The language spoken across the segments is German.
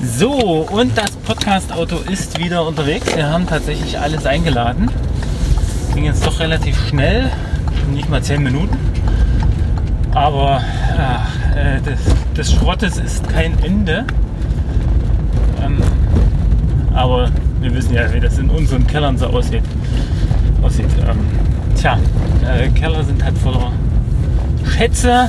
So, und das Podcast-Auto ist wieder unterwegs. Wir haben tatsächlich alles eingeladen. Ging jetzt doch relativ schnell, nicht mal 10 Minuten. Aber äh, des, des, Schrottes ist kein Ende. Ähm, aber wir wissen ja, wie das in unseren Kellern so aussieht. aussieht. Ähm, tja, äh, Keller sind halt voller Schätze,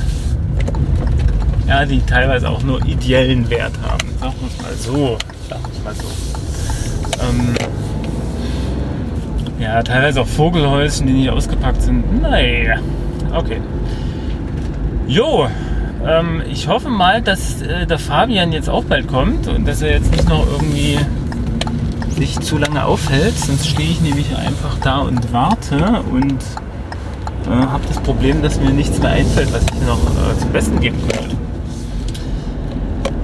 ja, die teilweise auch nur ideellen Wert haben. Sagen wir es mal so. Sagen wir mal so. Ähm, ja, teilweise auch Vogelhäuschen, die nicht ausgepackt sind. Naja, okay. Jo, ähm, ich hoffe mal, dass äh, der Fabian jetzt auch bald kommt und dass er jetzt nicht noch irgendwie sich zu lange aufhält. Sonst stehe ich nämlich einfach da und warte und äh, habe das Problem, dass mir nichts mehr einfällt, was ich noch äh, zum Besten geben könnte.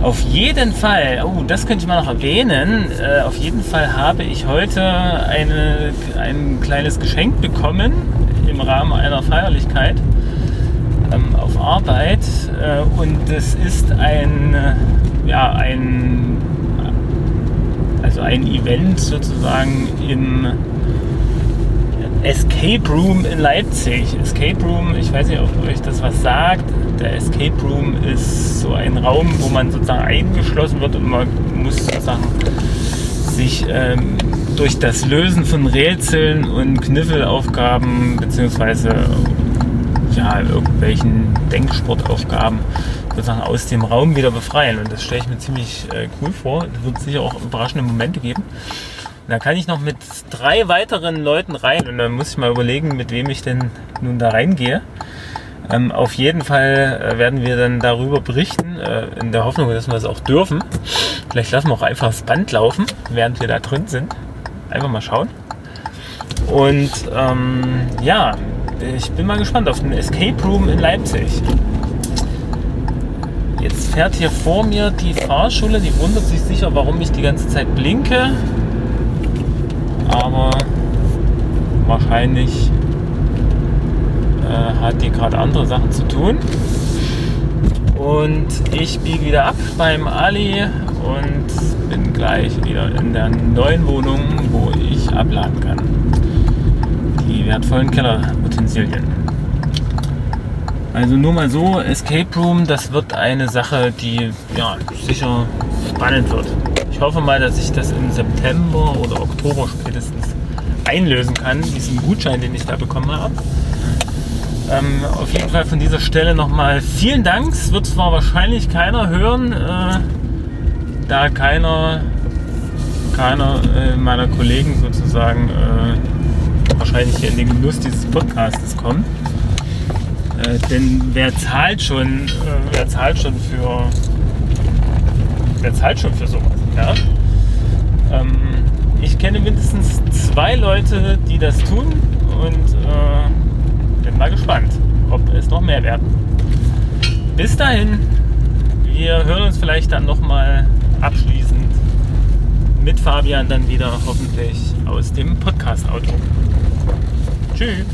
Auf jeden Fall, oh, das könnte ich mal noch erwähnen. Äh, auf jeden Fall habe ich heute eine, ein kleines Geschenk bekommen im Rahmen einer Feierlichkeit ähm, auf Arbeit. Äh, und das ist ein, ja, ein, also ein Event sozusagen im Escape Room in Leipzig. Escape Room, ich weiß nicht, ob euch das was sagt. Der Escape Room ist so ein Raum, wo man sozusagen eingeschlossen wird und man muss sozusagen sich ähm, durch das Lösen von Rätseln und Kniffelaufgaben beziehungsweise ja, irgendwelchen Denksportaufgaben sozusagen aus dem Raum wieder befreien. Und das stelle ich mir ziemlich äh, cool vor. Es wird sicher auch überraschende Momente geben. Da kann ich noch mit drei weiteren Leuten rein und dann muss ich mal überlegen, mit wem ich denn nun da reingehe. Ähm, auf jeden Fall äh, werden wir dann darüber berichten, äh, in der Hoffnung, dass wir das auch dürfen. Vielleicht lassen wir auch einfach das Band laufen, während wir da drin sind. Einfach mal schauen. Und ähm, ja, ich bin mal gespannt auf den Escape Room in Leipzig. Jetzt fährt hier vor mir die Fahrschule, die wundert sich sicher, warum ich die ganze Zeit blinke aber wahrscheinlich äh, hat die gerade andere Sachen zu tun. Und ich biege wieder ab beim Ali und bin gleich wieder in der neuen Wohnung, wo ich abladen kann. Die wertvollen Kellerutensilien. Also nur mal so, Escape Room, das wird eine Sache, die ja, sicher spannend wird. Ich hoffe mal, dass ich das im September oder Oktober spätestens einlösen kann, diesen Gutschein, den ich da bekommen habe. Ähm, auf jeden Fall von dieser Stelle nochmal vielen Dank. Es wird zwar wahrscheinlich keiner hören, äh, da keiner, keiner äh, meiner Kollegen sozusagen äh, wahrscheinlich hier in den Genuss dieses Podcasts kommt. Äh, denn wer zahlt schon, äh, wer zahlt schon für, wer zahlt schon für sowas? Ja? Ähm, ich kenne mindestens zwei Leute, die das tun und äh, bin mal gespannt, ob es noch mehr werden. Bis dahin, wir hören uns vielleicht dann nochmal abschließend mit Fabian dann wieder hoffentlich aus dem Podcast-Auto. Tschüss.